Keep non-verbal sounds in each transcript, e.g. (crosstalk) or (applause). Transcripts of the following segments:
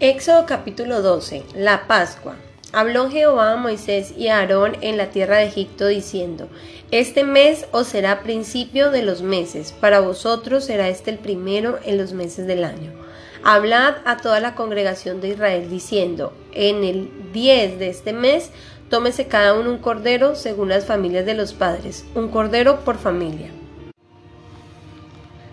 Éxodo capítulo 12. La Pascua. Habló Jehová a Moisés y a Aarón en la tierra de Egipto diciendo, Este mes os será principio de los meses, para vosotros será este el primero en los meses del año. Hablad a toda la congregación de Israel diciendo, En el 10 de este mes tómese cada uno un cordero según las familias de los padres, un cordero por familia.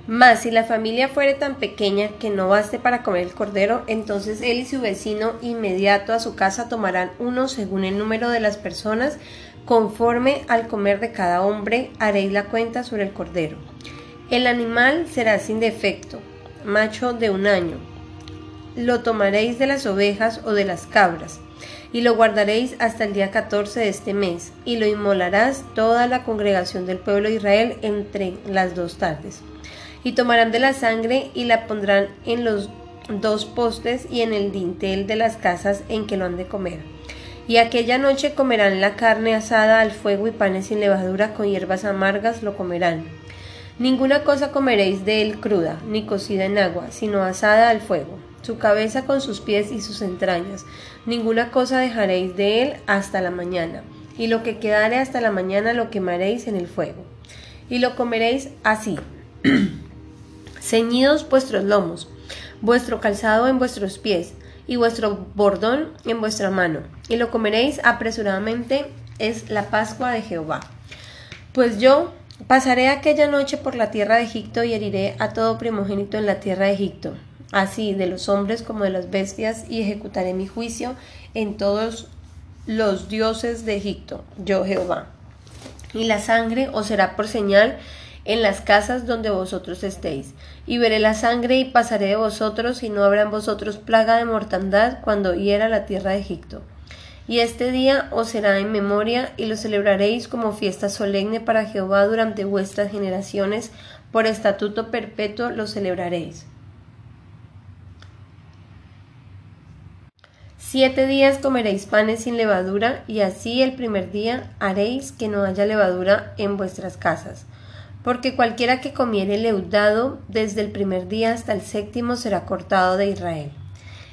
Mas si la familia fuere tan pequeña que no baste para comer el cordero, entonces él y su vecino inmediato a su casa tomarán uno según el número de las personas, conforme al comer de cada hombre haréis la cuenta sobre el cordero. El animal será sin defecto, macho de un año. Lo tomaréis de las ovejas o de las cabras, y lo guardaréis hasta el día 14 de este mes, y lo inmolarás toda la congregación del pueblo de Israel entre las dos tardes y tomarán de la sangre y la pondrán en los dos postes y en el dintel de las casas en que lo han de comer. Y aquella noche comerán la carne asada al fuego y panes sin levadura con hierbas amargas lo comerán. Ninguna cosa comeréis de él cruda, ni cocida en agua, sino asada al fuego, su cabeza con sus pies y sus entrañas. Ninguna cosa dejaréis de él hasta la mañana, y lo que quedare hasta la mañana lo quemaréis en el fuego. Y lo comeréis así. (clears throat) ceñidos vuestros lomos, vuestro calzado en vuestros pies, y vuestro bordón en vuestra mano, y lo comeréis apresuradamente, es la Pascua de Jehová. Pues yo pasaré aquella noche por la tierra de Egipto y heriré a todo primogénito en la tierra de Egipto, así de los hombres como de las bestias, y ejecutaré mi juicio en todos los dioses de Egipto, yo Jehová. Y la sangre os será por señal en las casas donde vosotros estéis, y veré la sangre y pasaré de vosotros, y no habrá en vosotros plaga de mortandad cuando hiera la tierra de Egipto. Y este día os será en memoria, y lo celebraréis como fiesta solemne para Jehová durante vuestras generaciones, por estatuto perpetuo lo celebraréis. Siete días comeréis panes sin levadura, y así el primer día haréis que no haya levadura en vuestras casas porque cualquiera que comiere leudado desde el primer día hasta el séptimo será cortado de Israel.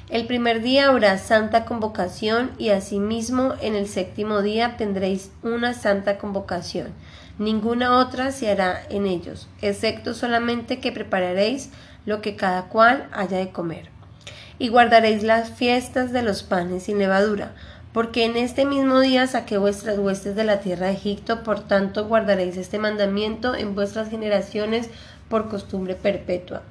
El primer día habrá santa convocación y asimismo en el séptimo día tendréis una santa convocación. Ninguna otra se hará en ellos, excepto solamente que prepararéis lo que cada cual haya de comer. Y guardaréis las fiestas de los panes sin levadura, porque en este mismo día saqué vuestras huestes de la tierra de Egipto, por tanto guardaréis este mandamiento en vuestras generaciones por costumbre perpetua.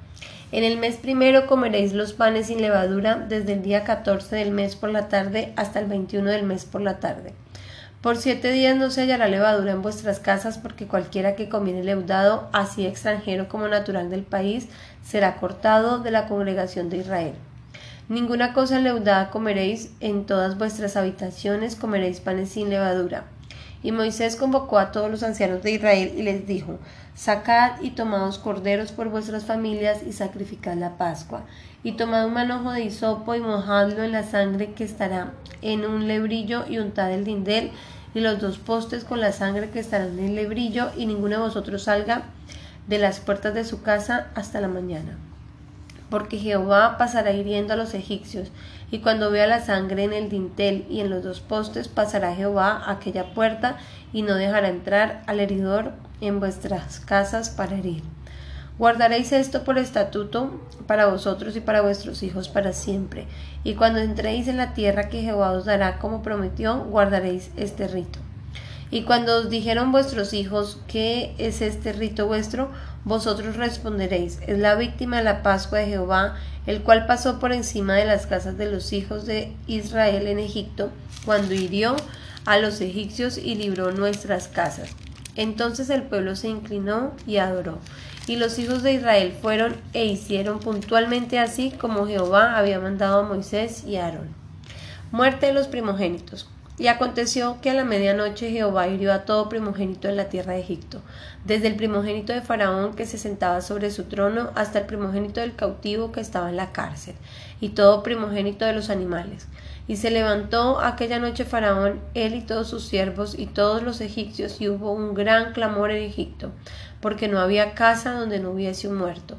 En el mes primero comeréis los panes sin levadura desde el día 14 del mes por la tarde hasta el 21 del mes por la tarde. Por siete días no se hallará levadura en vuestras casas, porque cualquiera que comiere leudado, así extranjero como natural del país, será cortado de la congregación de Israel. Ninguna cosa leudada comeréis, en todas vuestras habitaciones comeréis panes sin levadura. Y Moisés convocó a todos los ancianos de Israel y les dijo, Sacad y tomaos corderos por vuestras familias y sacrificad la Pascua. Y tomad un manojo de hisopo y mojadlo en la sangre que estará en un lebrillo y untad el dindel y los dos postes con la sangre que estarán en el lebrillo y ninguno de vosotros salga de las puertas de su casa hasta la mañana porque Jehová pasará hiriendo a los egipcios, y cuando vea la sangre en el dintel y en los dos postes, pasará Jehová a aquella puerta, y no dejará entrar al heridor en vuestras casas para herir. Guardaréis esto por estatuto para vosotros y para vuestros hijos para siempre, y cuando entréis en la tierra que Jehová os dará como prometió, guardaréis este rito. Y cuando os dijeron vuestros hijos, ¿qué es este rito vuestro? Vosotros responderéis, es la víctima de la Pascua de Jehová, el cual pasó por encima de las casas de los hijos de Israel en Egipto, cuando hirió a los egipcios y libró nuestras casas. Entonces el pueblo se inclinó y adoró. Y los hijos de Israel fueron e hicieron puntualmente así como Jehová había mandado a Moisés y a Aarón. Muerte de los primogénitos. Y aconteció que a la medianoche Jehová hirió a todo primogénito en la tierra de Egipto, desde el primogénito de Faraón que se sentaba sobre su trono hasta el primogénito del cautivo que estaba en la cárcel, y todo primogénito de los animales. Y se levantó aquella noche Faraón, él y todos sus siervos y todos los egipcios, y hubo un gran clamor en Egipto, porque no había casa donde no hubiese un muerto.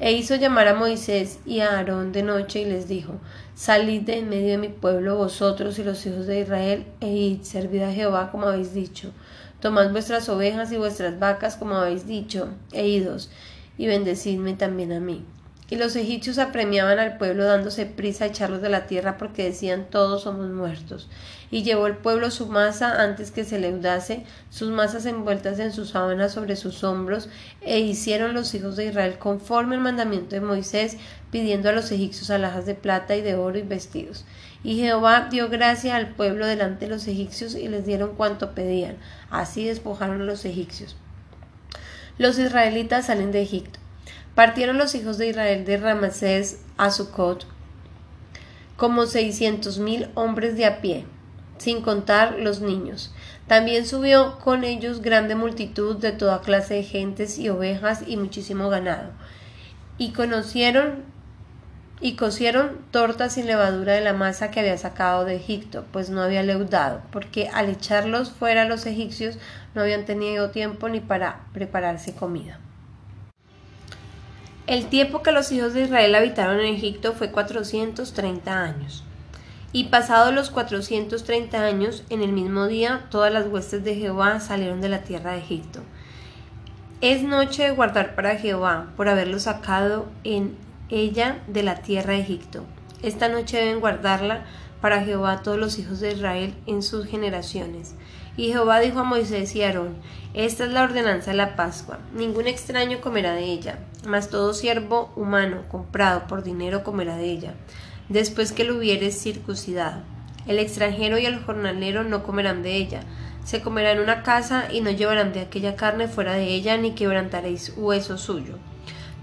E hizo llamar a Moisés y a Aarón de noche y les dijo, Salid de en medio de mi pueblo vosotros y los hijos de Israel, e id, servid a Jehová como habéis dicho. Tomad vuestras ovejas y vuestras vacas como habéis dicho, e idos, y bendecidme también a mí. Y los egipcios apremiaban al pueblo dándose prisa a echarlos de la tierra porque decían todos somos muertos. Y llevó el pueblo su masa antes que se leudase, sus masas envueltas en sus sábanas sobre sus hombros, e hicieron los hijos de Israel conforme al mandamiento de Moisés, pidiendo a los egipcios alhajas de plata y de oro y vestidos. Y Jehová dio gracia al pueblo delante de los egipcios y les dieron cuanto pedían. Así despojaron a los egipcios. Los israelitas salen de Egipto. Partieron los hijos de Israel de Ramasés a Sucot como seiscientos mil hombres de a pie, sin contar los niños. También subió con ellos grande multitud de toda clase de gentes y ovejas y muchísimo ganado. Y conocieron y cocieron tortas sin levadura de la masa que había sacado de Egipto, pues no había leudado, porque al echarlos fuera los egipcios no habían tenido tiempo ni para prepararse comida. El tiempo que los hijos de Israel habitaron en Egipto fue 430 años. Y pasados los 430 años, en el mismo día, todas las huestes de Jehová salieron de la tierra de Egipto. Es noche de guardar para Jehová, por haberlo sacado en ella de la tierra de Egipto. Esta noche deben guardarla para Jehová todos los hijos de Israel en sus generaciones. Y Jehová dijo a Moisés y a Aarón, Esta es la ordenanza de la Pascua, ningún extraño comerá de ella, mas todo siervo humano comprado por dinero comerá de ella, después que lo hubieres circuncidado. El extranjero y el jornalero no comerán de ella, se comerá en una casa y no llevarán de aquella carne fuera de ella, ni quebrantaréis hueso suyo.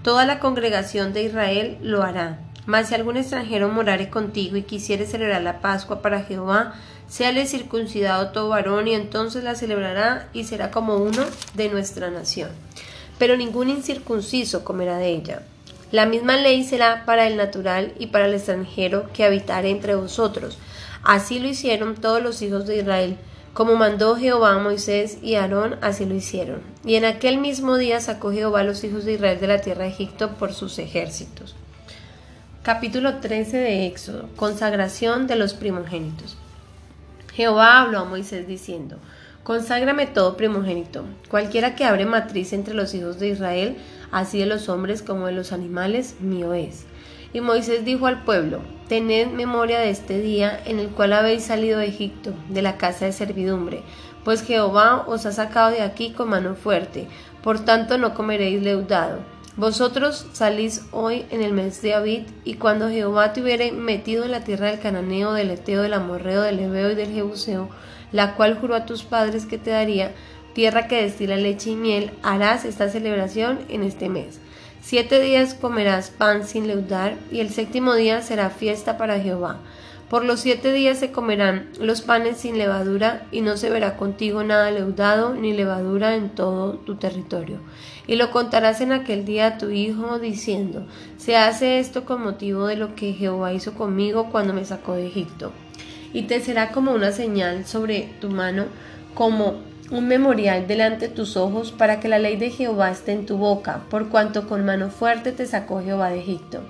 Toda la congregación de Israel lo hará. Mas si algún extranjero morare contigo y quisiere celebrar la Pascua para Jehová, Séale circuncidado todo varón y entonces la celebrará y será como uno de nuestra nación. Pero ningún incircunciso comerá de ella. La misma ley será para el natural y para el extranjero que habitare entre vosotros. Así lo hicieron todos los hijos de Israel. Como mandó Jehová a Moisés y Aarón, así lo hicieron. Y en aquel mismo día sacó Jehová a los hijos de Israel de la tierra de Egipto por sus ejércitos. Capítulo 13 de Éxodo. Consagración de los primogénitos. Jehová habló a Moisés diciendo, Conságrame todo primogénito, cualquiera que abre matriz entre los hijos de Israel, así de los hombres como de los animales, mío es. Y Moisés dijo al pueblo, Tened memoria de este día en el cual habéis salido de Egipto, de la casa de servidumbre, pues Jehová os ha sacado de aquí con mano fuerte, por tanto no comeréis leudado. Vosotros salís hoy en el mes de Abid, y cuando Jehová te hubiere metido en la tierra del cananeo, del eteo, del amorreo, del ebeo y del jebuseo, la cual juró a tus padres que te daría, tierra que destila leche y miel, harás esta celebración en este mes. Siete días comerás pan sin leudar, y el séptimo día será fiesta para Jehová. Por los siete días se comerán los panes sin levadura, y no se verá contigo nada leudado ni levadura en todo tu territorio. Y lo contarás en aquel día a tu hijo, diciendo, se hace esto con motivo de lo que Jehová hizo conmigo cuando me sacó de Egipto. Y te será como una señal sobre tu mano, como un memorial delante de tus ojos, para que la ley de Jehová esté en tu boca, por cuanto con mano fuerte te sacó Jehová de Egipto.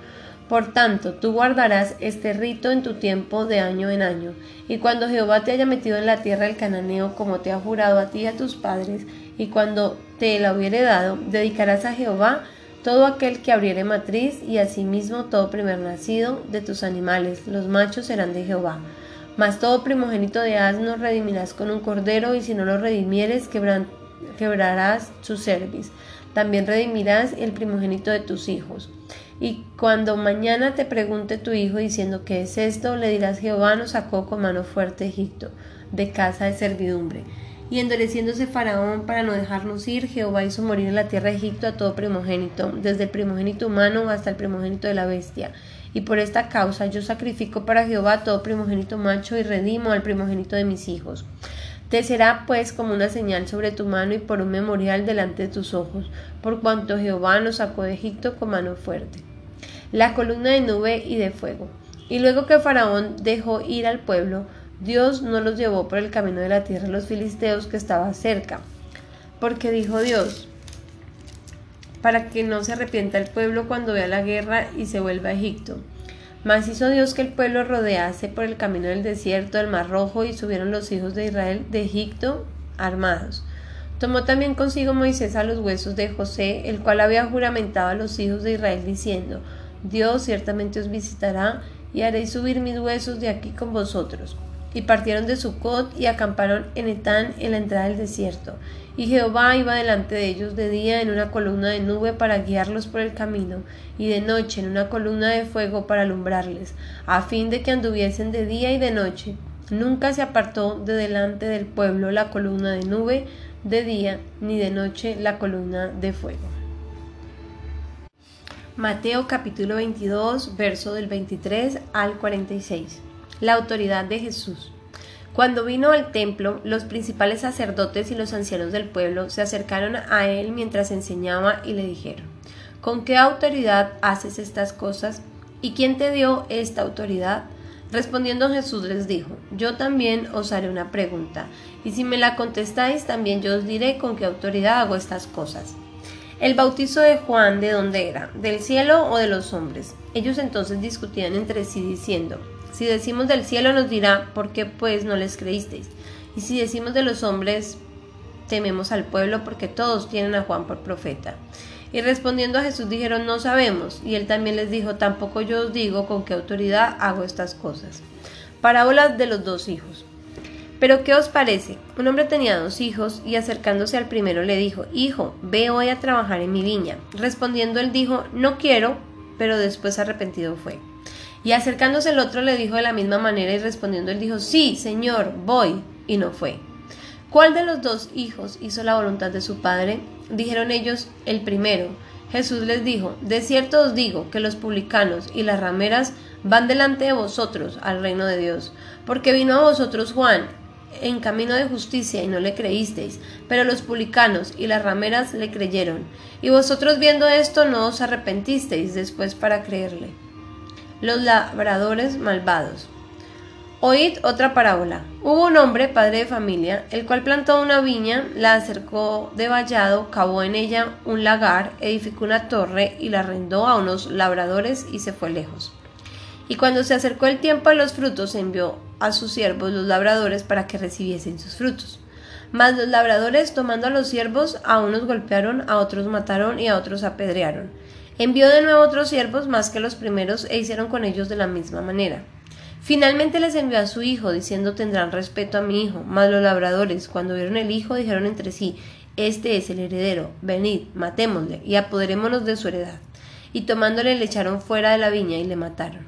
Por tanto, tú guardarás este rito en tu tiempo de año en año, y cuando Jehová te haya metido en la tierra del cananeo, como te ha jurado a ti y a tus padres, y cuando te la hubiere dado, dedicarás a Jehová todo aquel que abriere matriz, y asimismo todo primer nacido de tus animales, los machos serán de Jehová. Mas todo primogénito de asno redimirás con un cordero, y si no lo redimieres, quebrarás su cerviz. También redimirás el primogénito de tus hijos. Y cuando mañana te pregunte tu hijo diciendo qué es esto, le dirás Jehová nos sacó con mano fuerte Egipto, de casa de servidumbre. Y endureciéndose Faraón para no dejarnos ir, Jehová hizo morir en la tierra de Egipto a todo primogénito, desde el primogénito humano hasta el primogénito de la bestia. Y por esta causa yo sacrifico para Jehová todo primogénito macho y redimo al primogénito de mis hijos. Te será pues como una señal sobre tu mano y por un memorial delante de tus ojos, por cuanto Jehová nos sacó de Egipto con mano fuerte la columna de nube y de fuego. Y luego que Faraón dejó ir al pueblo, Dios no los llevó por el camino de la tierra de los filisteos que estaba cerca. Porque dijo Dios, para que no se arrepienta el pueblo cuando vea la guerra y se vuelva a Egipto. Mas hizo Dios que el pueblo rodease por el camino del desierto del Mar Rojo y subieron los hijos de Israel de Egipto armados. Tomó también consigo Moisés a los huesos de José, el cual había juramentado a los hijos de Israel diciendo, Dios ciertamente os visitará y haréis subir mis huesos de aquí con vosotros. Y partieron de Sucot y acamparon en Etán en la entrada del desierto. Y Jehová iba delante de ellos de día en una columna de nube para guiarlos por el camino, y de noche en una columna de fuego para alumbrarles, a fin de que anduviesen de día y de noche. Nunca se apartó de delante del pueblo la columna de nube de día, ni de noche la columna de fuego. Mateo capítulo 22, verso del 23 al 46. La autoridad de Jesús. Cuando vino al templo, los principales sacerdotes y los ancianos del pueblo se acercaron a él mientras enseñaba y le dijeron, ¿Con qué autoridad haces estas cosas? ¿Y quién te dio esta autoridad? Respondiendo Jesús les dijo, Yo también os haré una pregunta, y si me la contestáis, también yo os diré con qué autoridad hago estas cosas. El bautizo de Juan, ¿de dónde era? ¿Del cielo o de los hombres? Ellos entonces discutían entre sí diciendo, Si decimos del cielo nos dirá, ¿por qué pues no les creísteis? Y si decimos de los hombres, tememos al pueblo porque todos tienen a Juan por profeta. Y respondiendo a Jesús dijeron, no sabemos. Y él también les dijo, tampoco yo os digo con qué autoridad hago estas cosas. Parábolas de los dos hijos. Pero ¿qué os parece? Un hombre tenía dos hijos y acercándose al primero le dijo, Hijo, ve hoy a trabajar en mi viña. Respondiendo él dijo, No quiero, pero después arrepentido fue. Y acercándose el otro le dijo de la misma manera y respondiendo él dijo, Sí, Señor, voy, y no fue. ¿Cuál de los dos hijos hizo la voluntad de su padre? Dijeron ellos, el primero. Jesús les dijo, De cierto os digo que los publicanos y las rameras van delante de vosotros al reino de Dios, porque vino a vosotros Juan en camino de justicia y no le creísteis, pero los publicanos y las rameras le creyeron, y vosotros viendo esto no os arrepentisteis después para creerle. Los labradores malvados. Oíd otra parábola. Hubo un hombre, padre de familia, el cual plantó una viña, la acercó de vallado, cavó en ella un lagar, edificó una torre y la arrendó a unos labradores y se fue lejos. Y cuando se acercó el tiempo de los frutos, envió a sus siervos los labradores para que recibiesen sus frutos. Mas los labradores, tomando a los siervos, a unos golpearon, a otros mataron y a otros apedrearon. Envió de nuevo otros siervos más que los primeros e hicieron con ellos de la misma manera. Finalmente les envió a su hijo, diciendo tendrán respeto a mi hijo. Mas los labradores, cuando vieron el hijo, dijeron entre sí, Este es el heredero, venid, matémosle, y apoderémonos de su heredad. Y tomándole le echaron fuera de la viña y le mataron.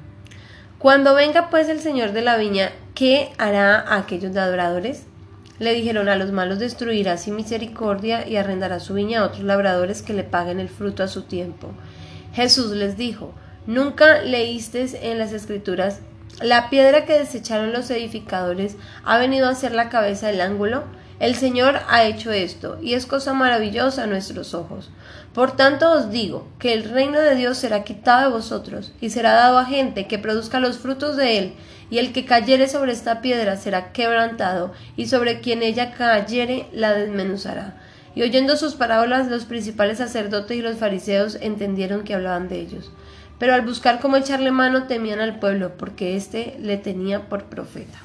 Cuando venga pues el señor de la viña, ¿qué hará a aquellos adoradores? Le dijeron a los malos destruirá sin misericordia y arrendará su viña a otros labradores que le paguen el fruto a su tiempo. Jesús les dijo, ¿nunca leísteis en las escrituras la piedra que desecharon los edificadores ha venido a ser la cabeza del ángulo. El Señor ha hecho esto, y es cosa maravillosa a nuestros ojos. Por tanto os digo que el reino de Dios será quitado de vosotros, y será dado a gente que produzca los frutos de él, y el que cayere sobre esta piedra será quebrantado, y sobre quien ella cayere la desmenuzará. Y oyendo sus parábolas, los principales sacerdotes y los fariseos entendieron que hablaban de ellos pero al buscar cómo echarle mano temían al pueblo, porque éste le tenía por profeta.